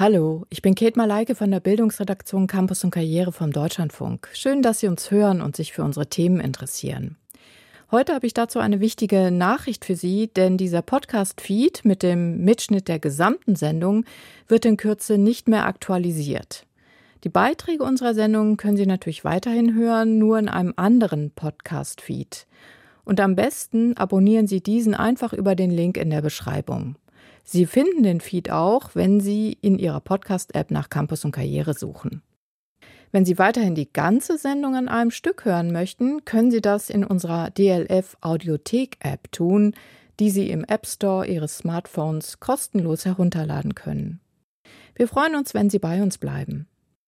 Hallo, ich bin Kate Malaike von der Bildungsredaktion Campus und Karriere vom Deutschlandfunk. Schön, dass Sie uns hören und sich für unsere Themen interessieren. Heute habe ich dazu eine wichtige Nachricht für Sie, denn dieser Podcast-Feed mit dem Mitschnitt der gesamten Sendung wird in Kürze nicht mehr aktualisiert. Die Beiträge unserer Sendung können Sie natürlich weiterhin hören, nur in einem anderen Podcast-Feed. Und am besten abonnieren Sie diesen einfach über den Link in der Beschreibung. Sie finden den Feed auch, wenn Sie in Ihrer Podcast-App nach Campus und Karriere suchen. Wenn Sie weiterhin die ganze Sendung an einem Stück hören möchten, können Sie das in unserer DLF Audiothek App tun, die Sie im App Store Ihres Smartphones kostenlos herunterladen können. Wir freuen uns, wenn Sie bei uns bleiben.